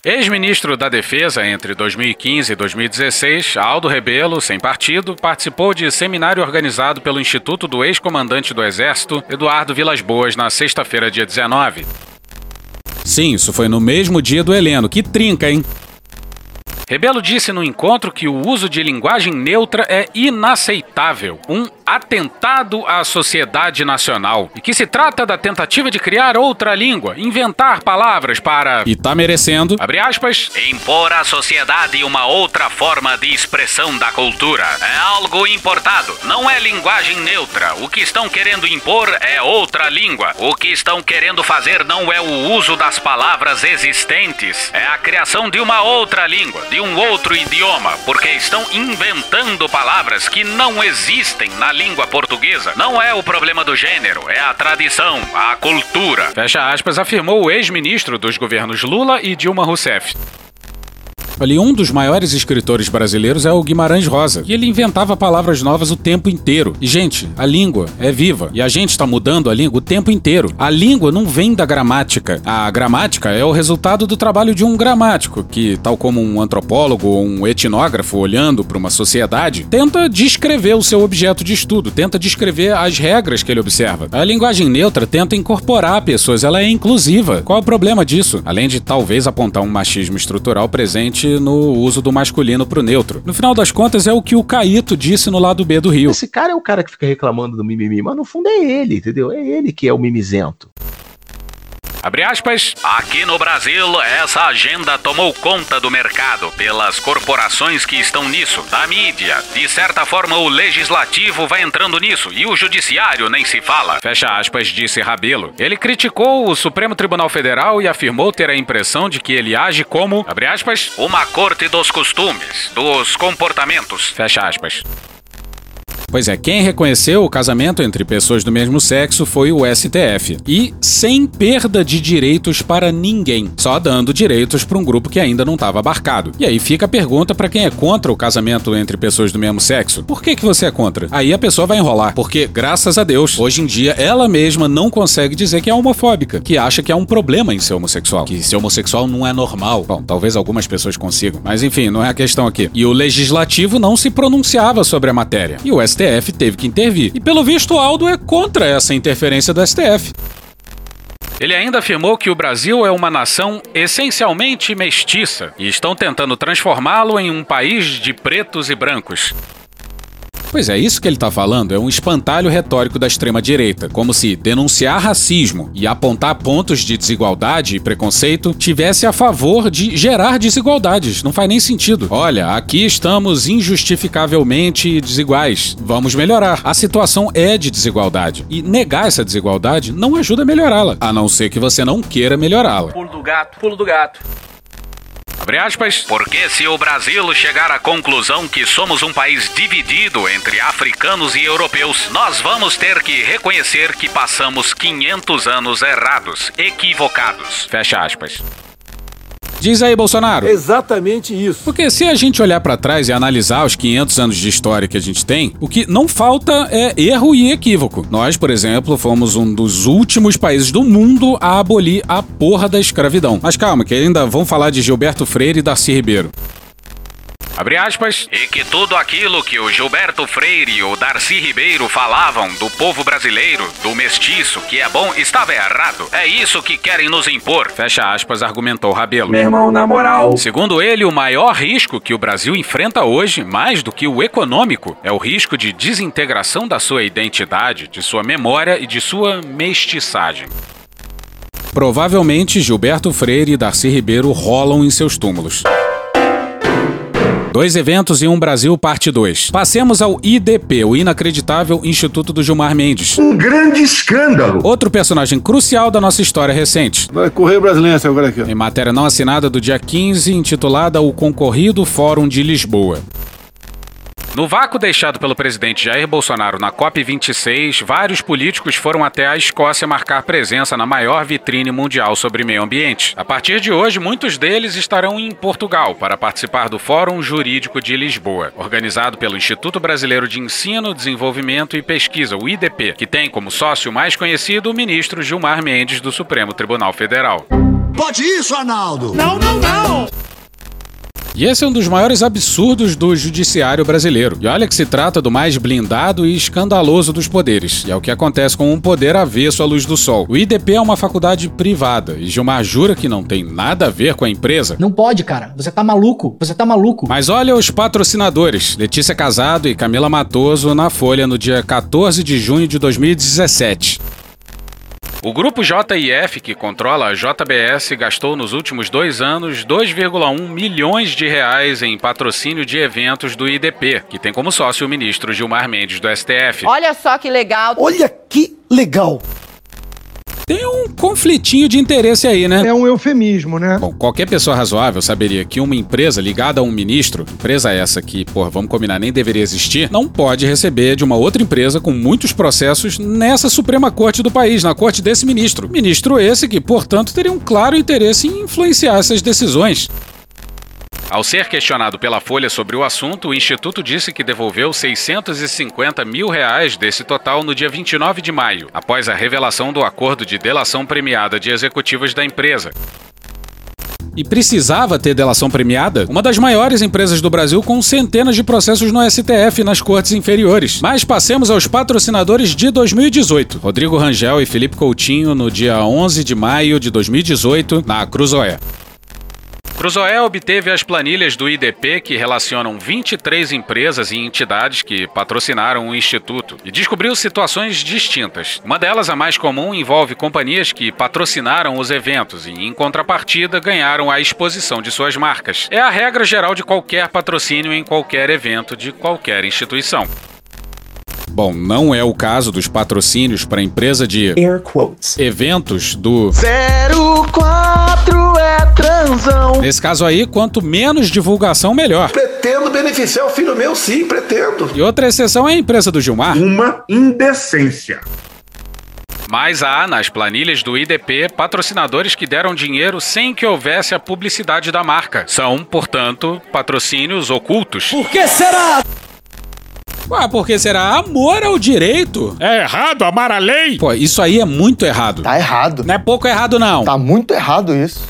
Ex-ministro da Defesa entre 2015 e 2016, Aldo Rebelo, sem partido, participou de seminário organizado pelo Instituto do Ex-Comandante do Exército, Eduardo Vilas Boas, na sexta-feira, dia 19. Sim, isso foi no mesmo dia do Heleno. Que trinca, hein? Rebelo disse no encontro que o uso de linguagem neutra é inaceitável, um atentado à sociedade nacional, e que se trata da tentativa de criar outra língua, inventar palavras para. E tá merecendo, abre aspas, impor à sociedade uma outra forma de expressão da cultura. É algo importado, não é linguagem neutra. O que estão querendo impor é outra língua. O que estão querendo fazer não é o uso das palavras existentes, é a criação de uma outra língua, um outro idioma, porque estão inventando palavras que não existem na língua portuguesa. Não é o problema do gênero, é a tradição, a cultura. Fecha aspas, afirmou o ex-ministro dos governos Lula e Dilma Rousseff. Ali, um dos maiores escritores brasileiros é o Guimarães Rosa, e ele inventava palavras novas o tempo inteiro. E, gente, a língua é viva, e a gente está mudando a língua o tempo inteiro. A língua não vem da gramática. A gramática é o resultado do trabalho de um gramático, que, tal como um antropólogo ou um etnógrafo olhando para uma sociedade, tenta descrever o seu objeto de estudo, tenta descrever as regras que ele observa. A linguagem neutra tenta incorporar pessoas, ela é inclusiva. Qual o problema disso? Além de talvez apontar um machismo estrutural presente no uso do masculino pro neutro. No final das contas, é o que o Caíto disse no lado B do Rio. Esse cara é o cara que fica reclamando do mimimi, mas no fundo é ele, entendeu? É ele que é o mimizento. Abre aspas. Aqui no Brasil, essa agenda tomou conta do mercado pelas corporações que estão nisso, da mídia. De certa forma, o legislativo vai entrando nisso e o judiciário nem se fala. Fecha aspas, disse Rabelo. Ele criticou o Supremo Tribunal Federal e afirmou ter a impressão de que ele age como, abre aspas, uma corte dos costumes, dos comportamentos. Fecha aspas. Pois é, quem reconheceu o casamento entre pessoas do mesmo sexo foi o STF. E sem perda de direitos para ninguém, só dando direitos para um grupo que ainda não estava abarcado. E aí fica a pergunta para quem é contra o casamento entre pessoas do mesmo sexo: por que, que você é contra? Aí a pessoa vai enrolar, porque graças a Deus, hoje em dia ela mesma não consegue dizer que é homofóbica, que acha que há um problema em ser homossexual, que ser homossexual não é normal. Bom, talvez algumas pessoas consigam, mas enfim, não é a questão aqui. E o legislativo não se pronunciava sobre a matéria. E o teve que intervir. E pelo visto, Aldo é contra essa interferência do STF. Ele ainda afirmou que o Brasil é uma nação essencialmente mestiça e estão tentando transformá-lo em um país de pretos e brancos. Pois é, isso que ele tá falando é um espantalho retórico da extrema-direita, como se denunciar racismo e apontar pontos de desigualdade e preconceito tivesse a favor de gerar desigualdades. Não faz nem sentido. Olha, aqui estamos injustificavelmente desiguais. Vamos melhorar. A situação é de desigualdade. E negar essa desigualdade não ajuda a melhorá-la, a não ser que você não queira melhorá-la. Pulo do gato, pulo do gato. Abre aspas, porque se o Brasil chegar à conclusão que somos um país dividido entre africanos e europeus, nós vamos ter que reconhecer que passamos 500 anos errados, equivocados. Fecha aspas. Diz aí, Bolsonaro. Exatamente isso. Porque se a gente olhar pra trás e analisar os 500 anos de história que a gente tem, o que não falta é erro e equívoco. Nós, por exemplo, fomos um dos últimos países do mundo a abolir a porra da escravidão. Mas calma, que ainda vão falar de Gilberto Freire e Darcy Ribeiro. Abre aspas. E que tudo aquilo que o Gilberto Freire e o Darcy Ribeiro falavam do povo brasileiro, do mestiço, que é bom, estava errado. É isso que querem nos impor. Fecha aspas, argumentou Rabelo. Meu irmão, na moral. Segundo ele, o maior risco que o Brasil enfrenta hoje, mais do que o econômico, é o risco de desintegração da sua identidade, de sua memória e de sua mestiçagem. Provavelmente Gilberto Freire e Darcy Ribeiro rolam em seus túmulos. Dois eventos e um Brasil, parte 2. Passemos ao IDP, o inacreditável Instituto do Gilmar Mendes. Um grande escândalo. Outro personagem crucial da nossa história recente. Vai correr brasileiro agora aqui. ó. Em matéria não assinada do dia 15, intitulada O Concorrido Fórum de Lisboa. No vácuo deixado pelo presidente Jair Bolsonaro na COP26, vários políticos foram até a Escócia marcar presença na maior vitrine mundial sobre meio ambiente. A partir de hoje, muitos deles estarão em Portugal para participar do Fórum Jurídico de Lisboa, organizado pelo Instituto Brasileiro de Ensino, Desenvolvimento e Pesquisa, o IDP, que tem como sócio mais conhecido o ministro Gilmar Mendes do Supremo Tribunal Federal. Pode isso, Arnaldo. Não, não, não. E esse é um dos maiores absurdos do judiciário brasileiro. E olha que se trata do mais blindado e escandaloso dos poderes. E é o que acontece com um poder avesso à luz do sol. O IDP é uma faculdade privada e Gilmar jura que não tem nada a ver com a empresa. Não pode, cara. Você tá maluco. Você tá maluco. Mas olha os patrocinadores: Letícia Casado e Camila Matoso na Folha no dia 14 de junho de 2017. O grupo JIF, que controla a JBS, gastou nos últimos dois anos 2,1 milhões de reais em patrocínio de eventos do IDP, que tem como sócio o ministro Gilmar Mendes do STF. Olha só que legal. Olha que legal. Tem um conflitinho de interesse aí, né? É um eufemismo, né? Bom, qualquer pessoa razoável saberia que uma empresa ligada a um ministro, empresa essa que, porra, vamos combinar, nem deveria existir, não pode receber de uma outra empresa com muitos processos nessa Suprema Corte do país, na corte desse ministro. Ministro esse que, portanto, teria um claro interesse em influenciar essas decisões. Ao ser questionado pela Folha sobre o assunto, o Instituto disse que devolveu 650 mil reais desse total no dia 29 de maio, após a revelação do acordo de delação premiada de executivas da empresa. E precisava ter delação premiada? Uma das maiores empresas do Brasil com centenas de processos no STF e nas cortes inferiores. Mas passemos aos patrocinadores de 2018. Rodrigo Rangel e Felipe Coutinho no dia 11 de maio de 2018 na Cruzoé. Cruzoé obteve as planilhas do IDP que relacionam 23 empresas e entidades que patrocinaram o Instituto e descobriu situações distintas. Uma delas, a mais comum, envolve companhias que patrocinaram os eventos e, em contrapartida, ganharam a exposição de suas marcas. É a regra geral de qualquer patrocínio em qualquer evento de qualquer instituição. Bom, não é o caso dos patrocínios para a empresa de Air quotes. eventos do 04 é transão. Nesse caso aí, quanto menos divulgação, melhor. Pretendo beneficiar o filho meu, sim, pretendo. E outra exceção é a empresa do Gilmar. Uma indecência. Mas há, nas planilhas do IDP, patrocinadores que deram dinheiro sem que houvesse a publicidade da marca. São, portanto, patrocínios ocultos. Por que será? Ué, porque será amor ao direito? É errado amar a lei? Pô, isso aí é muito errado. Tá errado. Não é pouco errado, não. Tá muito errado isso.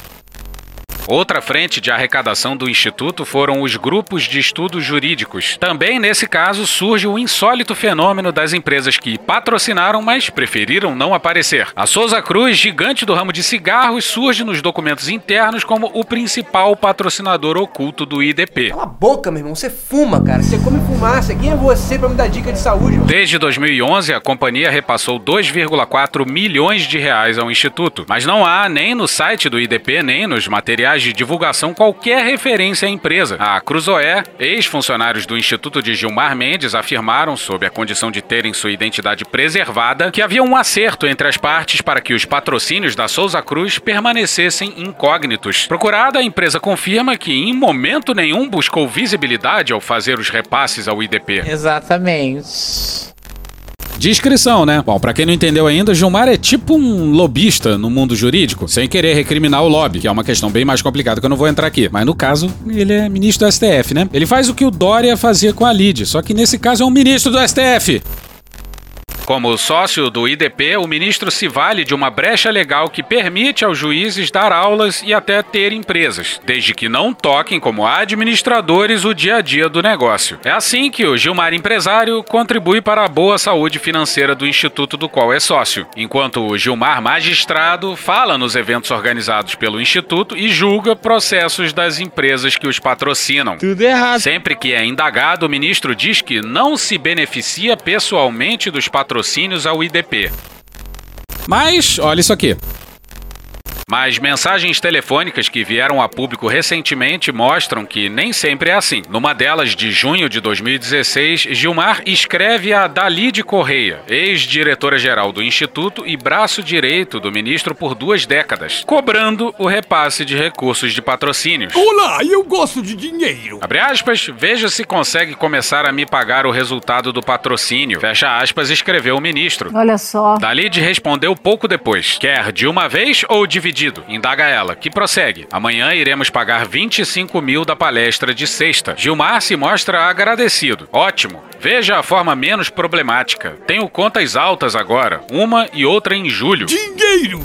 Outra frente de arrecadação do Instituto foram os grupos de estudos jurídicos. Também nesse caso surge o insólito fenômeno das empresas que patrocinaram, mas preferiram não aparecer. A Souza Cruz, gigante do ramo de cigarros, surge nos documentos internos como o principal patrocinador oculto do IDP. Cala a boca, meu irmão. Você fuma, cara. Você come fumaça. Quem é você pra me dar dica de saúde? mano? Desde 2011, a companhia repassou 2,4 milhões de reais ao Instituto. Mas não há, nem no site do IDP, nem nos materiais de divulgação qualquer referência à empresa. A Cruzoé, ex-funcionários do Instituto de Gilmar Mendes afirmaram, sob a condição de terem sua identidade preservada, que havia um acerto entre as partes para que os patrocínios da Souza Cruz permanecessem incógnitos. Procurada, a empresa confirma que em momento nenhum buscou visibilidade ao fazer os repasses ao IDP. Exatamente. Descrição, né? Bom, pra quem não entendeu ainda, Gilmar é tipo um lobista no mundo jurídico, sem querer recriminar o lobby, que é uma questão bem mais complicada que eu não vou entrar aqui. Mas no caso, ele é ministro do STF, né? Ele faz o que o Dória fazia com a Lid, só que nesse caso é um ministro do STF. Como sócio do IDP, o ministro se vale de uma brecha legal que permite aos juízes dar aulas e até ter empresas, desde que não toquem como administradores o dia a dia do negócio. É assim que o Gilmar empresário contribui para a boa saúde financeira do instituto do qual é sócio, enquanto o Gilmar magistrado fala nos eventos organizados pelo instituto e julga processos das empresas que os patrocinam. Tudo errado. Sempre que é indagado, o ministro diz que não se beneficia pessoalmente dos patrocínios ao IDP. Mas, olha isso aqui. Mas mensagens telefônicas que vieram a público recentemente mostram que nem sempre é assim. Numa delas, de junho de 2016, Gilmar escreve a Dalide Correia, ex-diretora-geral do Instituto e braço direito do ministro por duas décadas, cobrando o repasse de recursos de patrocínios. Olá, eu gosto de dinheiro. Abre aspas, veja se consegue começar a me pagar o resultado do patrocínio. Fecha aspas, escreveu o ministro. Olha só. Dalide respondeu pouco depois. Quer de uma vez ou dividido? Indaga ela, que prossegue. Amanhã iremos pagar 25 mil da palestra de sexta. Gilmar se mostra agradecido. Ótimo. Veja a forma menos problemática. Tenho contas altas agora, uma e outra em julho. Dinheiro!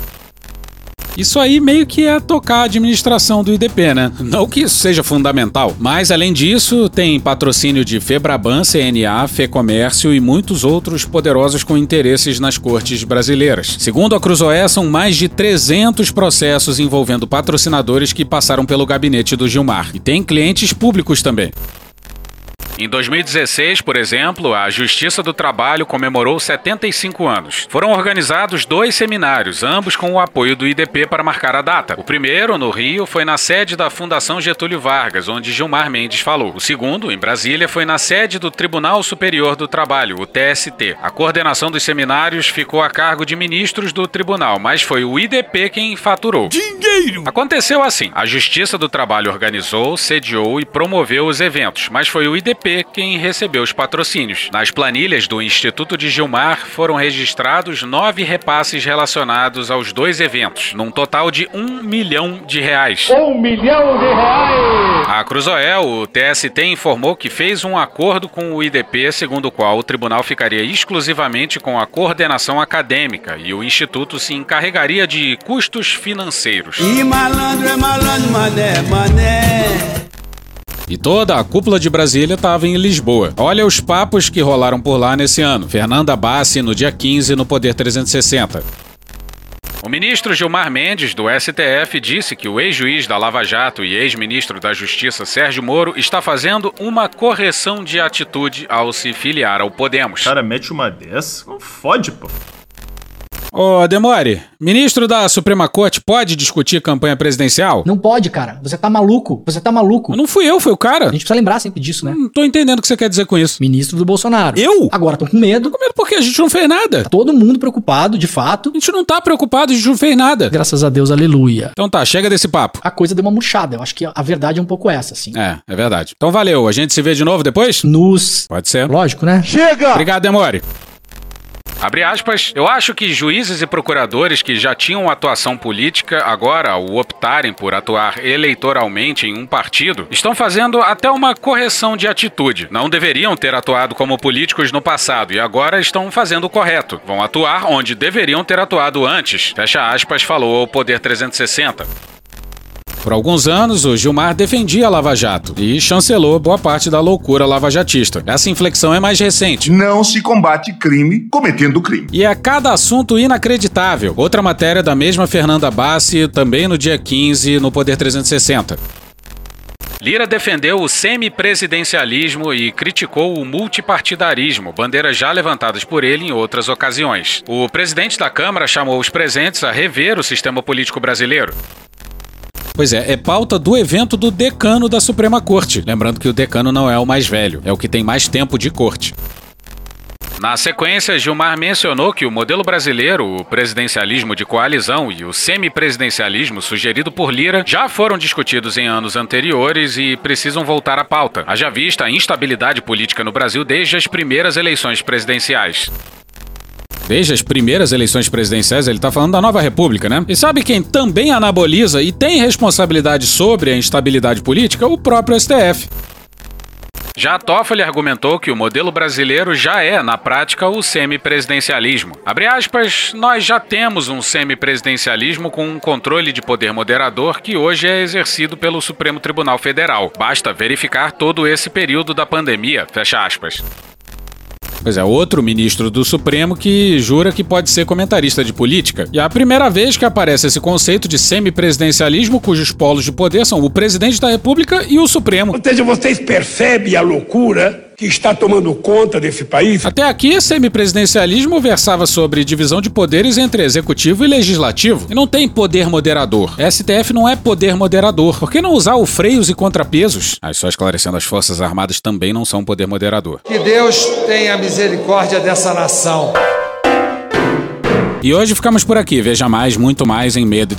Isso aí meio que é tocar a administração do IDP, né? Não que isso seja fundamental, mas além disso, tem patrocínio de Febraban, CNA, Fecomércio e muitos outros poderosos com interesses nas cortes brasileiras. Segundo a Cruzoé, são mais de 300 processos envolvendo patrocinadores que passaram pelo gabinete do Gilmar. E tem clientes públicos também. Em 2016, por exemplo, a Justiça do Trabalho comemorou 75 anos. Foram organizados dois seminários, ambos com o apoio do IDP para marcar a data. O primeiro, no Rio, foi na sede da Fundação Getúlio Vargas, onde Gilmar Mendes falou. O segundo, em Brasília, foi na sede do Tribunal Superior do Trabalho, o TST. A coordenação dos seminários ficou a cargo de ministros do tribunal, mas foi o IDP quem faturou. Dinheiro! Aconteceu assim: a Justiça do Trabalho organizou, sediou e promoveu os eventos, mas foi o IDP quem recebeu os patrocínios. Nas planilhas do Instituto de Gilmar foram registrados nove repasses relacionados aos dois eventos, num total de um milhão de reais. Um milhão de reais! A Cruzoel, o TST, informou que fez um acordo com o IDP, segundo o qual o tribunal ficaria exclusivamente com a coordenação acadêmica e o Instituto se encarregaria de custos financeiros. E malandro é malandro, mané, mané. E toda a cúpula de Brasília estava em Lisboa. Olha os papos que rolaram por lá nesse ano. Fernanda Bassi no dia 15 no Poder 360. O ministro Gilmar Mendes, do STF, disse que o ex-juiz da Lava Jato e ex-ministro da Justiça Sérgio Moro está fazendo uma correção de atitude ao se filiar ao Podemos. Cara, mete uma dessa? Não fode, pô. Ô, Demore, ministro da Suprema Corte pode discutir campanha presidencial? Não pode, cara. Você tá maluco. Você tá maluco. Não fui eu, foi o cara. A gente precisa lembrar sempre disso, né? Não tô entendendo o que você quer dizer com isso. Ministro do Bolsonaro. Eu? Agora estão com medo. Com medo porque a gente não fez nada. Tá todo mundo preocupado, de fato. A gente não tá preocupado, a gente não fez nada. Graças a Deus, aleluia. Então tá, chega desse papo. A coisa deu uma murchada. Eu acho que a verdade é um pouco essa, assim. É, é verdade. Então valeu. A gente se vê de novo depois? Nos. Pode ser. Lógico, né? Chega! Obrigado, Demore. Abre aspas, eu acho que juízes e procuradores que já tinham atuação política, agora, ao optarem por atuar eleitoralmente em um partido, estão fazendo até uma correção de atitude. Não deveriam ter atuado como políticos no passado e agora estão fazendo o correto. Vão atuar onde deveriam ter atuado antes. Fecha aspas, falou ao Poder 360. Por alguns anos, o Gilmar defendia a Lava Jato e chancelou boa parte da loucura lavajatista. Essa inflexão é mais recente. Não se combate crime cometendo crime. E a cada assunto inacreditável. Outra matéria da mesma Fernanda Bassi, também no dia 15, no Poder 360. Lira defendeu o semipresidencialismo e criticou o multipartidarismo, bandeiras já levantadas por ele em outras ocasiões. O presidente da Câmara chamou os presentes a rever o sistema político brasileiro. Pois é, é pauta do evento do decano da Suprema Corte. Lembrando que o decano não é o mais velho, é o que tem mais tempo de corte. Na sequência, Gilmar mencionou que o modelo brasileiro, o presidencialismo de coalizão e o semipresidencialismo sugerido por Lira já foram discutidos em anos anteriores e precisam voltar à pauta, haja vista a instabilidade política no Brasil desde as primeiras eleições presidenciais. Desde as primeiras eleições presidenciais, ele está falando da nova república, né? E sabe quem também anaboliza e tem responsabilidade sobre a instabilidade política? O próprio STF. Já Toffoli argumentou que o modelo brasileiro já é, na prática, o semipresidencialismo. Abre aspas, nós já temos um semipresidencialismo com um controle de poder moderador que hoje é exercido pelo Supremo Tribunal Federal. Basta verificar todo esse período da pandemia, fecha aspas. Pois é, outro ministro do Supremo que jura que pode ser comentarista de política. E é a primeira vez que aparece esse conceito de semipresidencialismo, cujos polos de poder são o presidente da República e o Supremo. Ou seja, vocês percebem a loucura que está tomando conta desse país? Até aqui, semipresidencialismo versava sobre divisão de poderes entre executivo e legislativo. E não tem poder moderador. STF não é poder moderador. Por que não usar o freios e contrapesos? Aí só esclarecendo, as Forças Armadas também não são poder moderador. Que Deus tenha misericórdia dessa nação. E hoje ficamos por aqui. Veja mais, muito mais em medo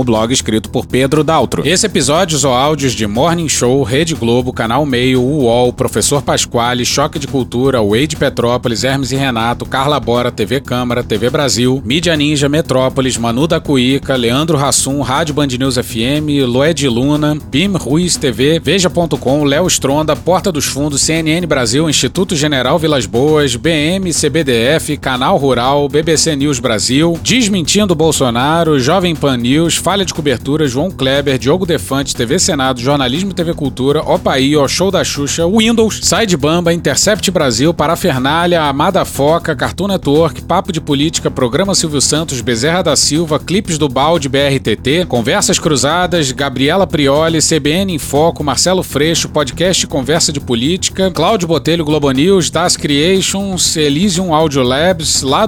o blog escrito por Pedro Daltro. Esse episódio ou áudios de Morning Show, Rede Globo, Canal Meio, UOL, Professor Pasquale, Choque de Cultura, Wade Petrópolis, Hermes e Renato, Carla Bora, TV Câmara, TV Brasil, Mídia Ninja, Metrópolis, Manu da Cuíca, Leandro Rassum, Rádio Band News FM, Loed Luna, BIM Ruiz TV, Veja.com, Léo Stronda, Porta dos Fundos, CNN Brasil, Instituto General Vilas Boas, BM, CBDF, Canal Rural, BBC News Brasil, Desmentindo Bolsonaro, Jovem Pan News, Falha de Cobertura, João Kleber, Diogo Defante, TV Senado, Jornalismo TV Cultura, Opaí, O Show da Xuxa, Windows, Side Bamba, Intercept Brasil, Parafernália, Amada Foca, Cartoon Network, Papo de Política, Programa Silvio Santos, Bezerra da Silva, Clipes do Balde, BRTT, Conversas Cruzadas, Gabriela Prioli, CBN em Foco, Marcelo Freixo, Podcast Conversa de Política, Cláudio Botelho, Globo News, Das Creations, Elysium Audio Labs, Lado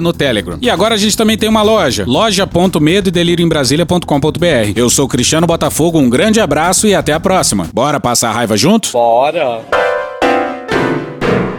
no Telegram. E agora a gente também tem uma loja, loja.medoedelirioembrasilha.com.br. Eu sou Cristiano Botafogo, um grande abraço e até a próxima. Bora passar a raiva junto? Bora!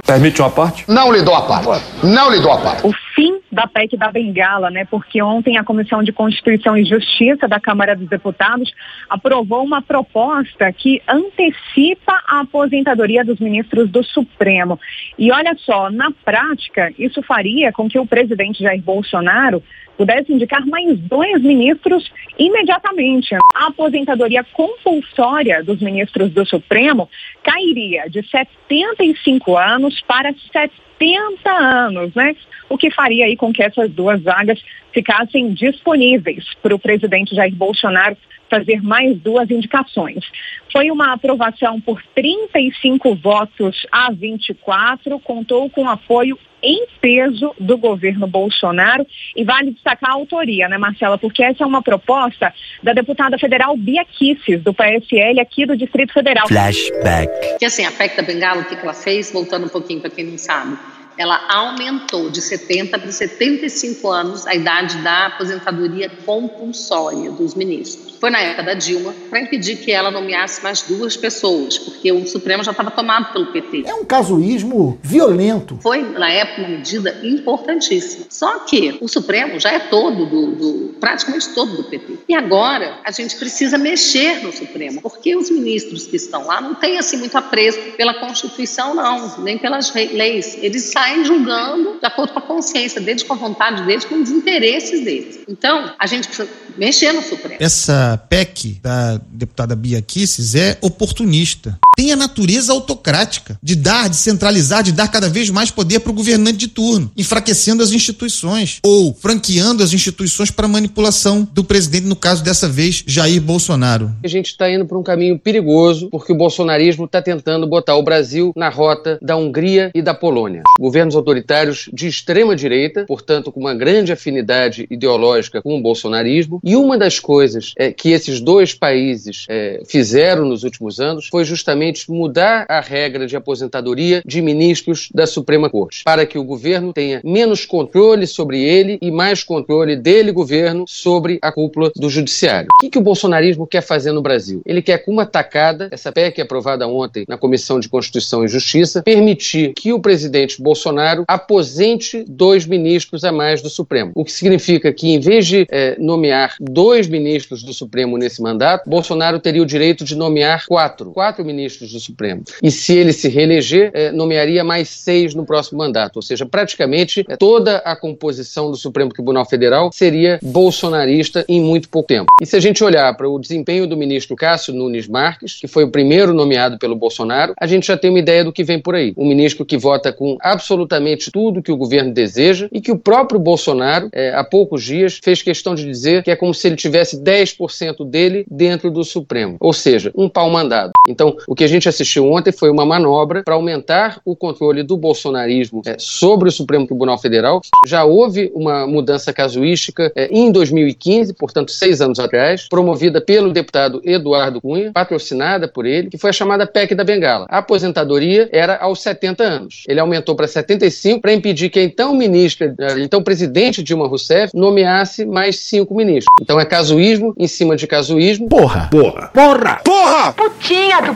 Permite uma parte? Não lhe dou a parte. Não lhe dou a parte. O fim da PEC da Bengala, né? Porque ontem a Comissão de Constituição e Justiça da Câmara dos Deputados aprovou uma proposta que antecipa a aposentadoria dos ministros do Supremo. E olha só, na prática, isso faria com que o presidente Jair Bolsonaro pudesse indicar mais dois ministros imediatamente. A aposentadoria compulsória dos ministros do Supremo cairia de 75 anos para 70 anos, né? O que faria aí com que essas duas vagas ficassem disponíveis para o presidente Jair Bolsonaro fazer mais duas indicações. Foi uma aprovação por 35 votos a 24, contou com apoio em peso do governo Bolsonaro e vale destacar a autoria, né, Marcela? Porque essa é uma proposta da deputada federal Bia Kisses, do PSL aqui do Distrito Federal. Flashback. Que assim, a PEC da Bengala, o que ela fez, voltando um pouquinho para quem não sabe, ela aumentou de 70 para 75 anos a idade da aposentadoria compulsória dos ministros. Foi na época da Dilma para impedir que ela nomeasse mais duas pessoas, porque o Supremo já estava tomado pelo PT. É um casuísmo violento. Foi, na época, uma medida importantíssima. Só que o Supremo já é todo do, do praticamente todo do PT. E agora a gente precisa mexer no Supremo, porque os ministros que estão lá não têm assim muito apreço pela Constituição, não, nem pelas leis. Eles saem julgando de acordo com a consciência deles, com a vontade deles, com os interesses deles. Então, a gente precisa mexer no Supremo. Essa PEC da deputada Bia Kisses é oportunista. Tem a natureza autocrática, de dar, de centralizar, de dar cada vez mais poder para o governante de turno, enfraquecendo as instituições ou franqueando as instituições para manipulação do presidente, no caso dessa vez, Jair Bolsonaro. A gente está indo por um caminho perigoso porque o bolsonarismo está tentando botar o Brasil na rota da Hungria e da Polônia. Governos autoritários de extrema direita, portanto, com uma grande afinidade ideológica com o bolsonarismo. E uma das coisas é, que esses dois países é, fizeram nos últimos anos foi justamente mudar a regra de aposentadoria de ministros da Suprema Corte, para que o governo tenha menos controle sobre ele e mais controle dele, governo, sobre a cúpula do judiciário. O que, que o bolsonarismo quer fazer no Brasil? Ele quer, com uma tacada, essa PEC aprovada ontem na Comissão de Constituição e Justiça, permitir que o presidente Bolsonaro aposente dois ministros a mais do Supremo. O que significa que, em vez de é, nomear dois ministros do Supremo nesse mandato, Bolsonaro teria o direito de nomear quatro, quatro ministros do Supremo. E se ele se reeleger, é, nomearia mais seis no próximo mandato. Ou seja, praticamente é, toda a composição do Supremo Tribunal Federal seria bolsonarista em muito pouco tempo. E se a gente olhar para o desempenho do ministro Cássio Nunes Marques, que foi o primeiro nomeado pelo Bolsonaro, a gente já tem uma ideia do que vem por aí. Um ministro que vota com absolutamente tudo que o governo deseja e que o próprio Bolsonaro, é, há poucos dias, fez questão de dizer que é como se ele tivesse 10% dele dentro do Supremo. Ou seja, um pau mandado. Então, o que a gente assistiu ontem foi uma manobra para aumentar o controle do bolsonarismo é, sobre o Supremo Tribunal Federal. Já houve uma mudança casuística é, em 2015, portanto, seis anos atrás, promovida pelo deputado Eduardo Cunha, patrocinada por ele, que foi a chamada PEC da Bengala. A aposentadoria era aos 70 anos. Ele aumentou para 75 para impedir que a então ministra, então presidente Dilma Rousseff, nomeasse mais cinco ministros. Então é casuísmo em cima de casuísmo. Porra! Porra! Porra! Porra! Putinha do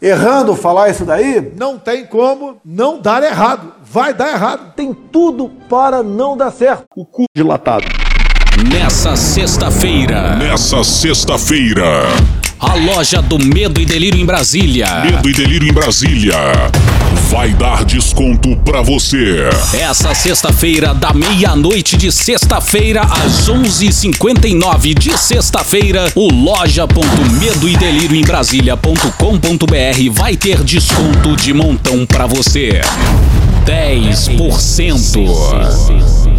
errando falar isso daí? Não tem como não dar errado. Vai dar errado. Tem tudo para não dar certo. O cu dilatado. Nessa sexta-feira. Nessa sexta-feira. A loja do Medo e Delírio em Brasília. Medo e Delírio em Brasília. Vai dar desconto pra você. Essa sexta-feira, da meia-noite de sexta-feira às 11h59 de sexta-feira, o loja.medo e delírio em Brasília.com.br vai ter desconto de montão pra você. 10%.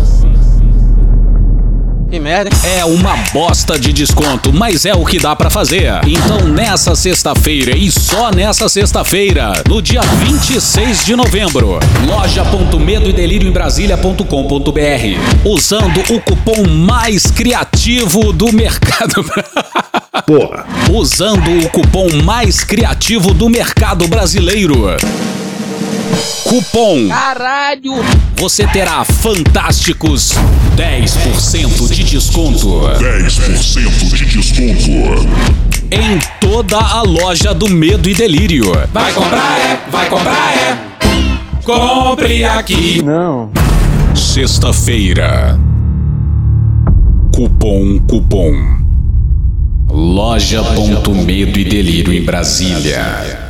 Que merda. É uma bosta de desconto, mas é o que dá para fazer. Então, nessa sexta-feira e só nessa sexta-feira, no dia 26 de novembro, loja.medo e delírio em Brasília.com.br, usando o cupom mais criativo do mercado. Porra. Usando o cupom mais criativo do mercado brasileiro. Cupom Caralho! Você terá fantásticos 10% de desconto 10% de desconto. em toda a loja do Medo e Delírio. Vai comprar é, vai comprar é. Compre aqui. Não. Sexta-feira. Cupom Cupom. Loja.medo e delírio em Brasília.